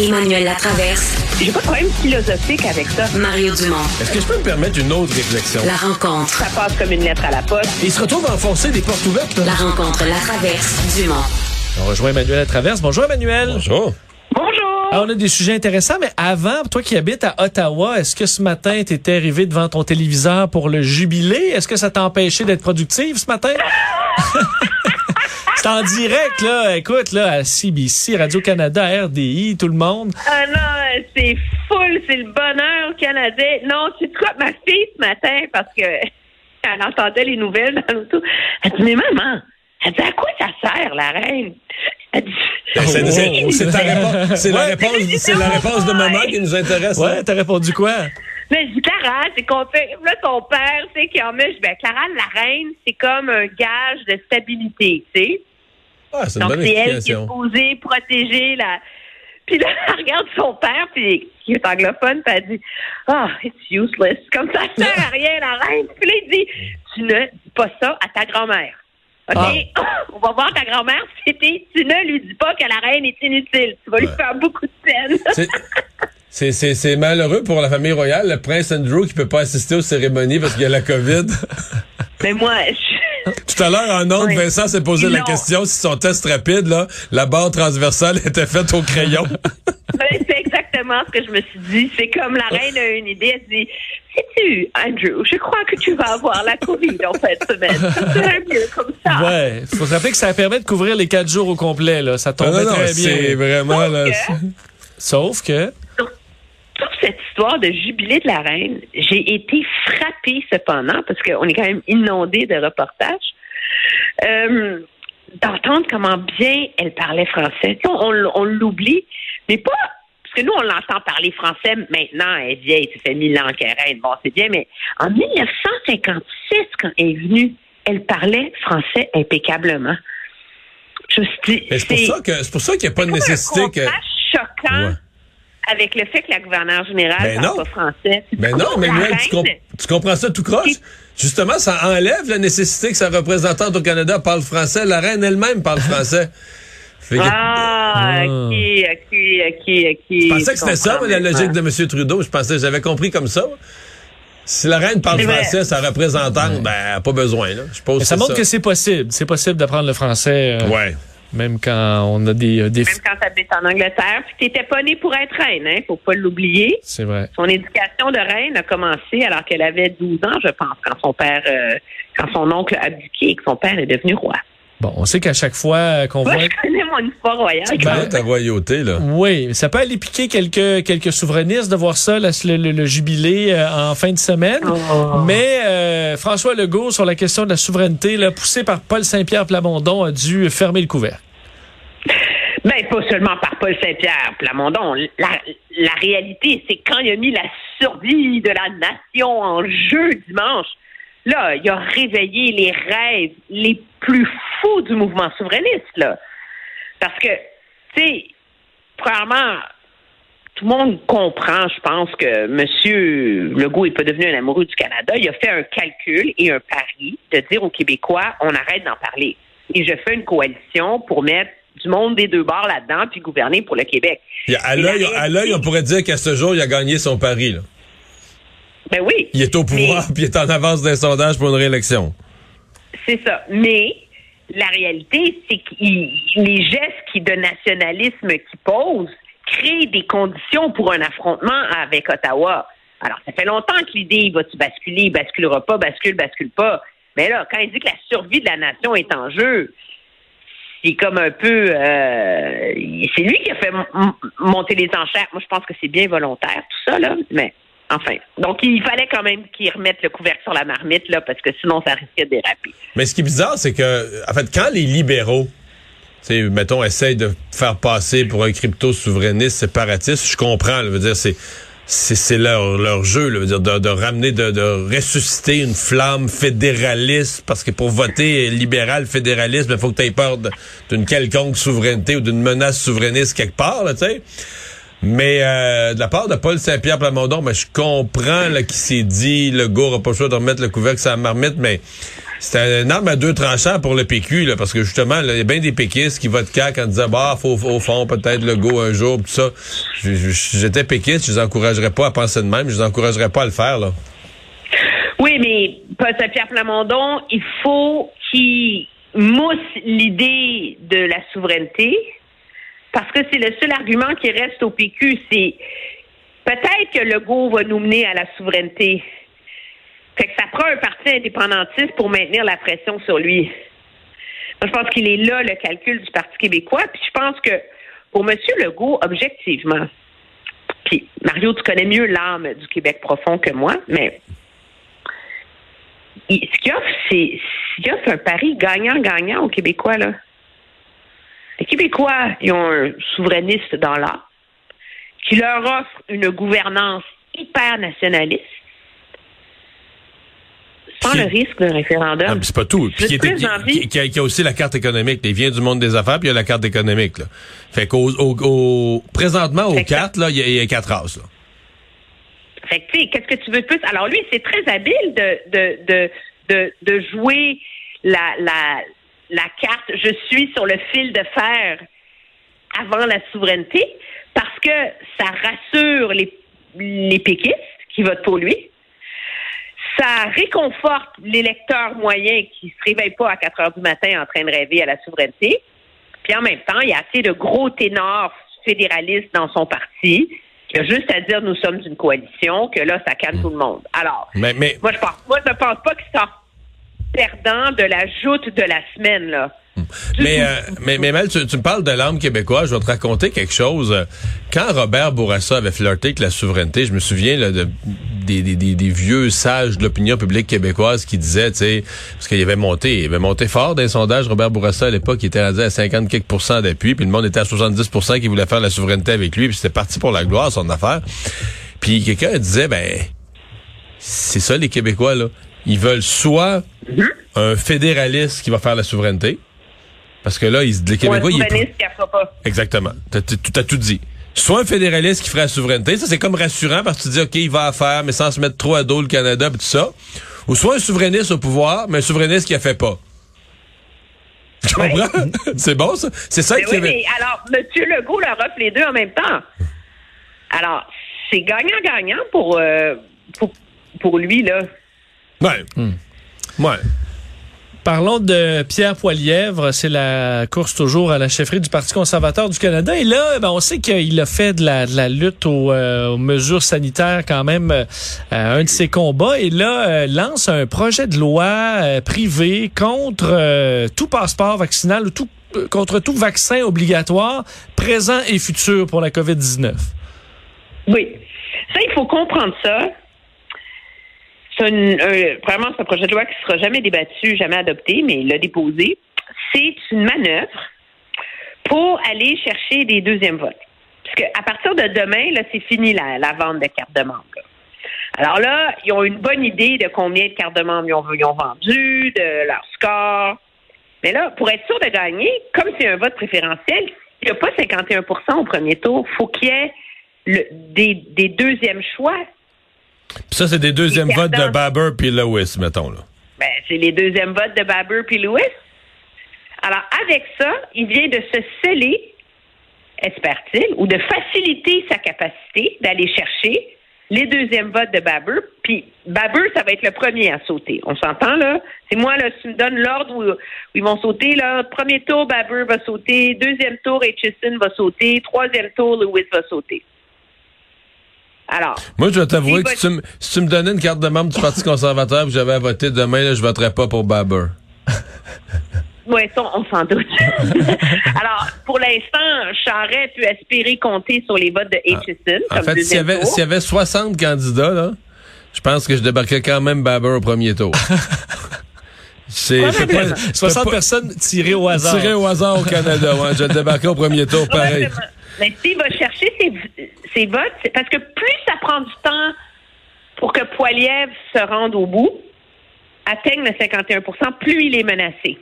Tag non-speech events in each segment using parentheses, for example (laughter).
Emmanuel Latraverse. J'ai pas de problème philosophique avec ça. Mario Dumont. Est-ce que je peux me permettre une autre réflexion? La rencontre. Ça passe comme une lettre à la poste. Il se retrouve à enfoncer des portes ouvertes. Là. La rencontre, la traverse, Dumont. On rejoint Emmanuel Latraverse. Bonjour Emmanuel. Bonjour. Bonjour. Ah, on a des sujets intéressants, mais avant, toi qui habites à Ottawa, est-ce que ce matin, tu étais arrivé devant ton téléviseur pour le jubilé? Est-ce que ça t'a empêché d'être productive ce matin? (laughs) En direct, là. Écoute, là, à CBC, Radio-Canada, RDI, tout le monde. Ah non, c'est full, c'est le bonheur canadien. Non, tu quoi, ma fille ce matin, parce que elle entendait les nouvelles dans l'auto, elle dit, mais maman, elle dit, à quoi ça sert, la reine? Elle dit, Ben, c'est Oh, c'est- oh. c'est ta réponse, c'est la Ouais. réponse, c'est la réponse de maman qui nous intéresse. Ouais, hein? t'as répondu quoi? Mais je dis, Clara, c'est qu'on fait. Là, ton père, tu sais, qui en met. Je dis, ben, Clara, la reine, c'est comme un gage de stabilité, tu sais. Ah, c'est une Donc, bonne c'est elle qui est supposée protéger la. Puis là, elle regarde son père, puis qui est anglophone, puis elle dit Ah, it's useless. Comme ça sert à rien, la reine. Puis là, il dit Tu ne dis pas ça à ta grand-mère. OK? (laughs) On va voir ta grand-mère. (laughs) C'était, tu ne lui dis pas que la reine est inutile. Tu vas lui Ouais. faire beaucoup de peine. (laughs) C'est- C'est, c'est, c'est malheureux pour la famille royale, le prince Andrew qui peut pas assister aux cérémonies parce qu'il y a la COVID. Mais moi, je. (laughs) Tout à l'heure, en ondes, Oui. Vincent s'est posé la Non. question si son test rapide, là, la barre transversale (laughs) était faite au crayon. (laughs) Ben, c'est exactement ce que je me suis dit. C'est comme la reine a une idée. Elle dit Sais-tu, Andrew, je crois que tu vas avoir la COVID en fin de semaine. Ça serait mieux comme ça. Ouais, faut se rappeler que ça permet de couvrir les quatre jours au complet, là. Ça non, très c'est bien. vraiment, là, que- c'est- Sauf que, cette histoire de jubilé de la reine, j'ai été frappée cependant, parce qu'on est quand même inondé de reportages, euh, d'entendre comment bien elle parlait français. On, on l'oublie, mais pas parce que nous, on l'entend parler français maintenant, elle est vieille, ça fait mille ans qu'elle est reine, bon, c'est bien, mais en 1956, quand elle est venue, elle parlait français impeccablement. Je me suis dit, c'est pour ça qu'il n'y a pas de nécessité un que. choquant Ouais. Avec le fait que la gouverneure générale Ben parle non. pas français. Ben non, mais la Noël, tu, reine- comp- tu comprends ça tout croche? Justement, ça enlève la nécessité que sa représentante au Canada parle français. La reine elle-même parle français. (laughs) Fait que- Ah, Ah. ok, ok, ok, ok. je pensais que c'était ça, la logique de M. Trudeau. Je pensais, j'avais compris comme ça. Si la reine parle français, sa représentante, ben, a pas besoin, là. Je mais ça montre que c'est possible. C'est possible d'apprendre le français, euh, Ouais. Même quand on a des euh, défis. Même quand t'habites en Angleterre, puis t'étais pas née pour être reine, hein, faut pas l'oublier. C'est vrai. Son éducation de reine a commencé alors qu'elle avait 12 ans, je pense, quand son père, euh, quand son oncle a abdiqué et que son père est devenu roi. Bon, on sait qu'à chaque fois qu'on Moi, voit... je connais mon histoire royale. C'est Ben, ta royauté, là? Oui, ça peut aller piquer quelques, quelques souverainistes de voir ça, là, le, le- le jubilé euh, en fin de semaine. Oh. Mais euh, François Legault, sur la question de la souveraineté, là, poussé par Paul Saint-Pierre Plamondon, a dû fermer le couvert. Ben, pas seulement par Paul Saint-Pierre Plamondon. La, la réalité, c'est quand il a mis la survie de la nation en jeu dimanche, là, il a réveillé les rêves les plus fous du mouvement souverainiste, là. Parce que, tu sais, premièrement, tout le monde comprend, je pense, que M. Legault n'est pas devenu un amoureux du Canada. Il a fait un calcul et un pari de dire aux Québécois, on arrête d'en parler. Et je fais une coalition pour mettre du monde des deux bords là-dedans puis gouverner pour le Québec. À l'œil, on pourrait dire qu'à ce jour, il a gagné son pari, là. Ben oui. Il est au pouvoir, puis il est en avance d'un sondage pour une réélection. C'est ça. Mais la réalité, c'est que les gestes qui, de nationalisme qu'il pose créent des conditions pour un affrontement avec Ottawa. Alors, ça fait longtemps que l'idée, va-tu basculer, il basculera pas, bascule, bascule pas. Mais là, quand il dit que la survie de la nation est en jeu, c'est comme un peu... euh, c'est lui qui a fait monter les enchères. Moi, je pense que c'est bien volontaire, tout ça, là. Mais, enfin. Donc, il fallait quand même qu'il remette le couvercle sur la marmite, là, parce que sinon, ça risquait de déraper. Mais ce qui est bizarre, c'est que, en fait, quand les libéraux, mettons, essayent de faire passer pour un crypto-souverainiste séparatiste, je comprends, là, veut dire, c'est, c'est, leur, leur jeu, là, veut dire, de, ramener, de, ressusciter une flamme fédéraliste, parce que pour voter libéral fédéraliste, il faut que tu aies peur d'une quelconque souveraineté ou d'une menace souverainiste quelque part, tu sais. Mais euh, de la part de Paul Saint-Pierre Plamondon, ben, je comprends là, qu'il s'est dit le gars n'a pas le choix de remettre le couvercle sur la marmite, mais c'était une arme à deux tranchants pour le PQ, là, parce que justement, il y a bien des péquistes qui votent CAQ en disant, bah, faut au fond, peut-être le go un jour, tout ça. J'étais péquiste, je les encouragerais pas à penser de même, je les encouragerais pas à le faire, là. Oui, mais Paul Pierre Plamondon, il faut qu'il mousse l'idée de la souveraineté, parce que c'est le seul argument qui reste au PQ, c'est peut-être que le go va nous mener à la souveraineté. Fait que ça prend un parti indépendantiste pour maintenir la pression sur lui. Moi, je pense qu'il est là le calcul du Parti québécois. Puis je pense que pour M. Legault, objectivement, puis Mario, tu connais mieux l'âme du Québec profond que moi, mais ce qu'il offre, c'est un pari gagnant-gagnant aux Québécois. Là. Les Québécois, ils ont un souverainiste dans l'art qui leur offre une gouvernance hyper nationaliste sans le risque d'un référendum. c'est pas tout. Puis qui, a, aussi la carte économique. Il vient du monde des affaires, puis il y a la carte économique. Là. Fait qu'au au, présentement, aux cartes, là, il y, a, quatre races. Là. Fait que, tu sais, qu'est-ce que tu veux de plus? Alors, lui, c'est très habile de, de, de, de, de jouer la, la, la carte je suis sur le fil de fer avant la souveraineté parce que ça rassure les, les péquistes qui votent pour lui. Ça réconforte l'électeur moyen qui se réveille pas à 4 heures du matin en train de rêver à la souveraineté. Puis en même temps, il y a assez de gros ténors fédéralistes dans son parti qui a juste à dire nous sommes une coalition, que là, ça calme tout le monde. Alors, mais, moi, je pense, moi, je pense pas qu'il sort perdant de la joute de la semaine, là. Mais, euh, mais, mais Mel, tu, me parles de l'âme québécoise. Je vais te raconter quelque chose. Quand Robert Bourassa avait flirté avec la souveraineté, je me souviens là, de, des, des, des, vieux sages de l'opinion publique québécoise qui disaient, tu sais, parce qu'il avait monté, il avait monté fort dans les sondages, Robert Bourassa, à l'époque, il était rendu à 50 quelques d'appui, puis le monde était à 70% qui voulait faire la souveraineté avec lui, puis c'était parti pour la gloire, son affaire. Puis quelqu'un disait, ben, c'est ça les Québécois, là. Ils veulent soit mm-hmm. un fédéraliste qui va faire la souveraineté, parce que là, ils, les Québécois... Ou un il qui fera pas. Exactement. Tu as, tout dit. Soit un fédéraliste qui ferait la souveraineté, ça c'est comme rassurant parce que tu dis, OK, il va à faire, mais sans se mettre trop à dos le Canada et tout ça. Ou soit un souverainiste au pouvoir, mais un souverainiste qui a fait pas. (laughs) Tu comprends? (laughs) c'est bon, ça? C'est ça qui oui, mais alors, M. Legault leur offre les deux en même temps. Alors, c'est gagnant-gagnant pour, euh, pour, pour lui, là. Ouais. Hmm. Ouais. Parlons de Pierre Poilièvre, c'est la course toujours à la chefferie du Parti conservateur du Canada. Et là, ben, on sait qu'il a fait de la, lutte euh, aux, mesures sanitaires quand même euh, un de ses combats. Et là, euh, lance un projet de loi privé contre tout passeport vaccinal ou tout, contre tout vaccin obligatoire présent et futur pour la COVID-19. Oui. Ça, il faut comprendre ça vraiment, c'est un projet de loi qui ne sera jamais débattu, jamais adopté, mais il l'a déposé. C'est une manœuvre pour aller chercher des deuxièmes votes. Parce qu'à partir de demain, là, c'est fini la, vente de cartes de membres. Alors là, ils ont une bonne idée de combien de cartes de membres ils ont, ils ont vendu, de leur score. Mais là, pour être sûr de gagner, comme c'est un vote préférentiel, il n'y a pas 51% au premier tour. Il faut qu'il y ait des, des deuxièmes choix ça, c'est des deuxièmes votes de Baber puis Lewis, mettons. Là. Ben, c'est les deuxièmes votes de Baber puis Lewis. Alors, avec ça, il vient de se sceller, espère-t-il, ou de faciliter sa capacité d'aller chercher les deuxièmes votes de Baber. Puis Baber, ça va être le premier à sauter. On s'entend, là? C'est moi, là, si tu me donnes l'ordre où, ils vont sauter, là, premier tour, Baber va sauter. Deuxième tour, Hitchison va sauter. Troisième tour, Lewis va sauter. Alors. Moi, je vais t'avouer que si tu, me, si tu, me, donnais une carte de membre du Parti conservateur et j'avais à voter demain, là, je voterais pas pour Baber. (laughs) Oui, on, s'en doute. (laughs) Alors, pour l'instant, Charest pu espérer compter sur les votes de Hitchison. Ah. en fait, s'il y, avait, s'il y avait 60 candidats, là, je pense que je débarquerais quand même Baber au premier tour. (laughs) C'est 60 personnes tirées au hasard. Tirées au hasard au Canada, ouais. Je débarquerais au premier tour, pareil. Mais s'il va chercher ses, votes, c'est parce que plus ça prend du temps pour que Poiliev se rende au bout, atteigne le 51% plus il est menacé.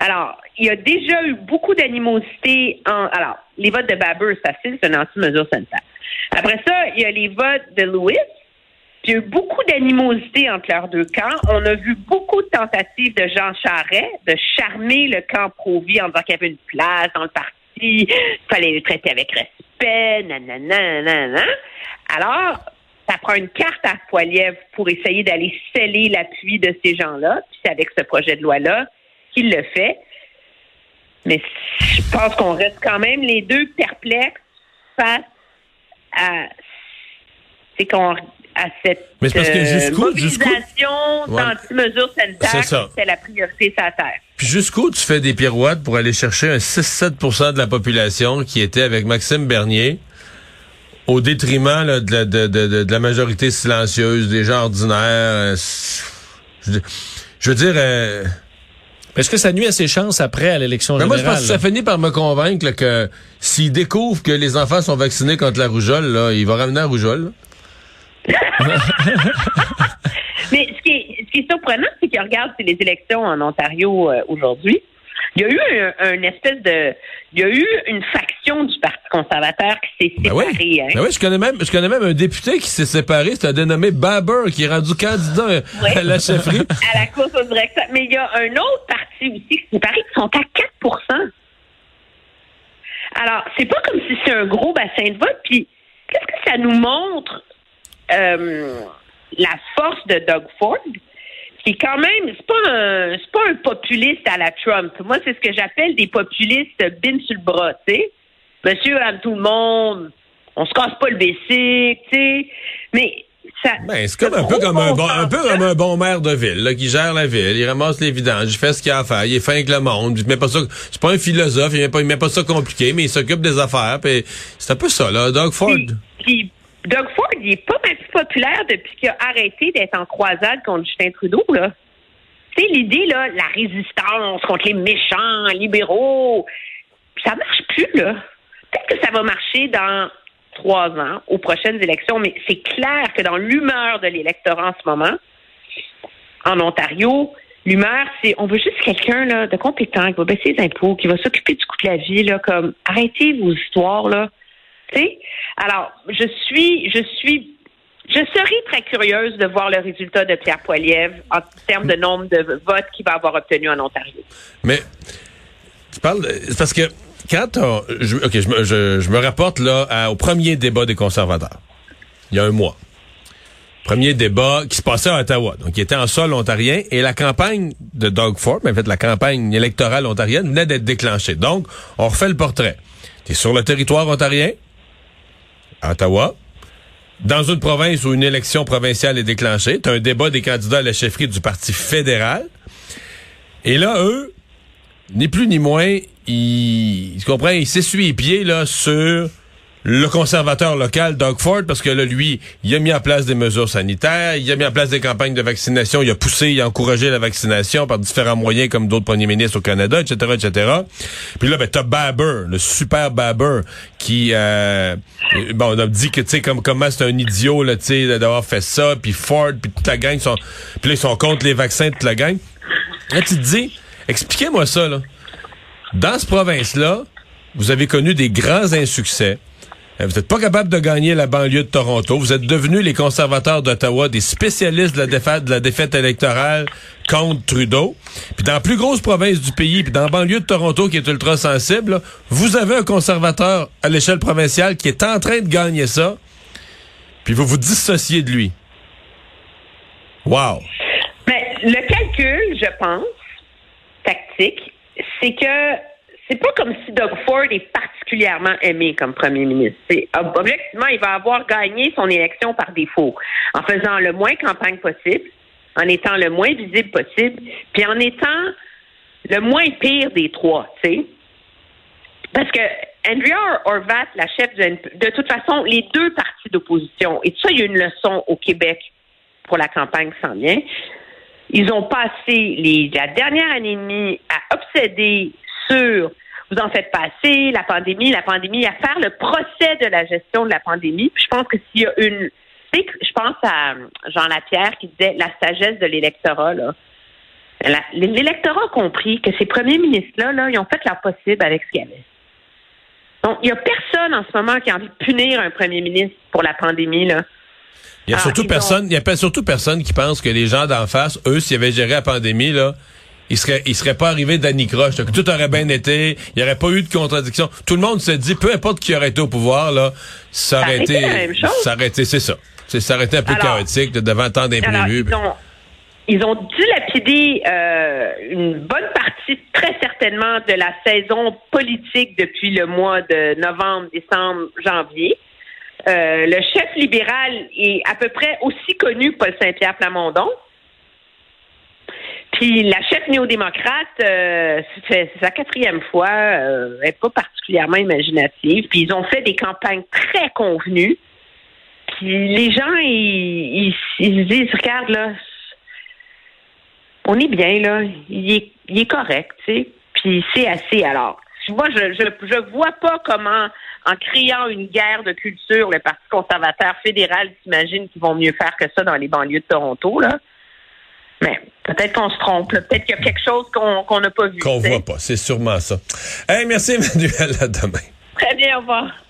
Alors, il y a déjà eu beaucoup d'animosité en. Alors, les votes de Baber, c'est facile, c'est une anti-mesure sanitaire. Après ça, il y a les votes de Lewis, il y a eu beaucoup d'animosité entre leurs deux camps. On a vu beaucoup de tentatives de Jean Charest de charmer le camp pro-vie en disant qu'il y avait une place dans le parti, il fallait le traiter avec respect, nanana. Alors, ça prend une carte à Poiliev pour essayer d'aller sceller l'appui de ces gens-là. Puis c'est avec ce projet de loi-là qu'il le fait. Mais je pense qu'on reste quand même les deux perplexes face à c'est qu'on à cette Mais c'est parce que euh, jusqu'où- mobilisation d'anti-mesures sanitaires, C'est la priorité la terre. Puis jusqu'où tu fais des pirouettes pour aller chercher un 6-7% de la population qui était avec Maxime Bernier au détriment là, de, la, de, de- de- de la majorité silencieuse, des gens ordinaires. euh, je, veux dire... euh, Est-ce que ça nuit à ses chances après à l'élection mais moi, générale? je pense que ça finit par me convaincre là, que s'il découvre que les enfants sont vaccinés contre la rougeole, là, il va ramener la rougeole. (laughs) Mais ce qui est, ce qui est surprenant, c'est que regarde, c'est les élections en Ontario euh, aujourd'hui. Il y a eu un, un espèce de, il y a eu une faction du Parti conservateur qui s'est Ben oui. séparée. hein. Ben oui, je connais même, je connais même un député qui s'est séparé, c'est un dénommé Baber, qui est rendu candidat euh, à la chefferie. (laughs) à la course au directeur. Mais il y a un autre parti aussi qui s'est séparé qui sont à 4% Alors, c'est pas comme si c'est un gros bassin de vote. Puis, qu'est-ce que ça nous montre euh, la force de Doug Ford? Qui est quand même, c'est pas un, c'est pas un populiste à la Trump. Moi, c'est ce que j'appelle des populistes bin sur le bras, tu sais. Monsieur, à tout le monde, on se casse pas le basic, tu sais. Mais ça. Ben, c'est comme un peu comme un bon, un peu comme un bon maire de ville, là, qui gère la ville. Il ramasse les vidanges, il fait ce qu'il a à faire, il est fin avec le monde. Il met pas ça, c'est pas un philosophe, il met pas, il met pas ça compliqué, mais il s'occupe des affaires. C'est un peu ça, là, Doug Ford. Puis, puis Doug Ford, il est pas mal plus populaire depuis qu'il a arrêté d'être en croisade contre Justin Trudeau, là. Tu sais, l'idée, là, la résistance contre les méchants libéraux, ça marche plus, là. Peut-être que ça va marcher dans trois ans, aux prochaines élections, mais c'est clair que dans l'humeur de l'électorat en ce moment, en Ontario, l'humeur, c'est on veut juste quelqu'un de compétent qui va baisser les impôts, qui va s'occuper du coût de la vie, là, comme arrêtez vos histoires, là. Alors, je suis, je suis, je serai très curieuse de voir le résultat de Pierre Poilievre en termes de nombre de votes qu'il va avoir obtenu en Ontario. Mais tu parles, c'est parce que quand on, je, je, me- je, me rapporte là au premier débat des conservateurs, il y a un mois. Premier débat qui se passait à Ottawa, donc il était en sol ontarien et la campagne de Doug Ford, en fait la campagne électorale ontarienne venait d'être déclenchée. Donc on refait le portrait. T'es sur le territoire ontarien, Ottawa, dans une province où une élection provinciale est déclenchée, un débat des candidats à la chefferie du Parti fédéral. Et là, eux, ni plus ni moins, ils, ils s'essuient les pieds là sur le conservateur local, Doug Ford, parce que là, lui, il a mis en place des mesures sanitaires, il a mis en place des campagnes de vaccination, il a poussé, il a encouragé la vaccination par différents moyens, comme d'autres premiers ministres au Canada, etc., etc. Puis là, ben, t'as Baber, le super Baber, qui, euh, bon, on a dit que, tu sais, comme, comment c'est un idiot, là, tu sais, d'avoir fait ça, puis Ford, puis toute la gang, sont, puis là, ils sont contre les vaccins, toute la gang. Là, tu te dis, expliquez-moi ça, là. Dans cette province-là, vous avez connu des grands insuccès. Euh, Vous n'êtes pas capable de gagner la banlieue de Toronto. Vous êtes devenus les conservateurs d'Ottawa, des spécialistes de la défaite, de la défaite électorale contre Trudeau. Puis dans la plus grosse province du pays, puis dans la banlieue de Toronto qui est ultra sensible, vous avez un conservateur à l'échelle provinciale qui est en train de gagner ça. Puis vous vous dissociez de lui. Wow. Mais le calcul, je pense, tactique, c'est que c'est pas comme si Doug Ford est particulièrement aimé comme premier ministre. Objectivement, il va avoir gagné son élection par défaut, en faisant le moins campagne possible, en étant le moins visible possible, puis en étant le moins pire des trois, tu sais. Parce que Andrea Horvat, la chef NP, de toute façon, les deux partis d'opposition, et ça, il y a une leçon au Québec pour la campagne qui s'en. Ils ont passé la dernière année et demie à obséder sur vous en faites passer, la pandémie, la pandémie, à faire le procès de la gestion de la pandémie. Puis je pense que s'il y a une. Tu sais, je pense à Jean Lapierre qui disait la sagesse de l'électorat, là. L'électorat a compris que ces premiers ministres-là, là, ils ont fait leur possible avec ce qu'il y avait. Donc, il n'y a personne en ce moment qui a envie de punir un premier ministre pour la pandémie, là. Il y a Ah, surtout personne, il y a surtout personne qui pense que les gens d'en face, eux, s'ils avaient géré la pandémie, là, ils seraient, ils seraient pas arrivés d'Annie Croche, que tout aurait bien été, il y aurait pas eu de contradiction. Tout le monde se dit, peu importe qui aurait été au pouvoir, là, ça aurait été été, la même chose. ça aurait été, c'est ça. C'est, ça aurait été un peu Alors- chaotique, là, devant tant d'imprévus. ils ont, ils ont euh, une bonne partie, très certainement, de la saison politique depuis le mois de novembre, décembre, janvier. Euh, le chef libéral est à peu près aussi connu que Paul Saint-Pierre Plamondon. Puis la chef néo-démocrate, euh, c'est sa quatrième fois, euh, elle n'est pas particulièrement imaginative. Puis ils ont fait des campagnes très convenues. Puis les gens, ils, se disent, regarde là, on est bien là, il est, il est correct, tu sais. Puis c'est assez alors. Moi, je, je je vois pas comment, en créant une guerre de culture, le Parti conservateur fédéral s'imagine qu'ils vont mieux faire que ça dans les banlieues de Toronto, là. Mais peut-être qu'on se trompe. Peut-être qu'il y a quelque chose qu'on qu'on n'a pas vu. Qu'on voit pas, c'est sûrement ça. Hey, merci (laughs) Emmanuel, à demain. Très bien, au revoir.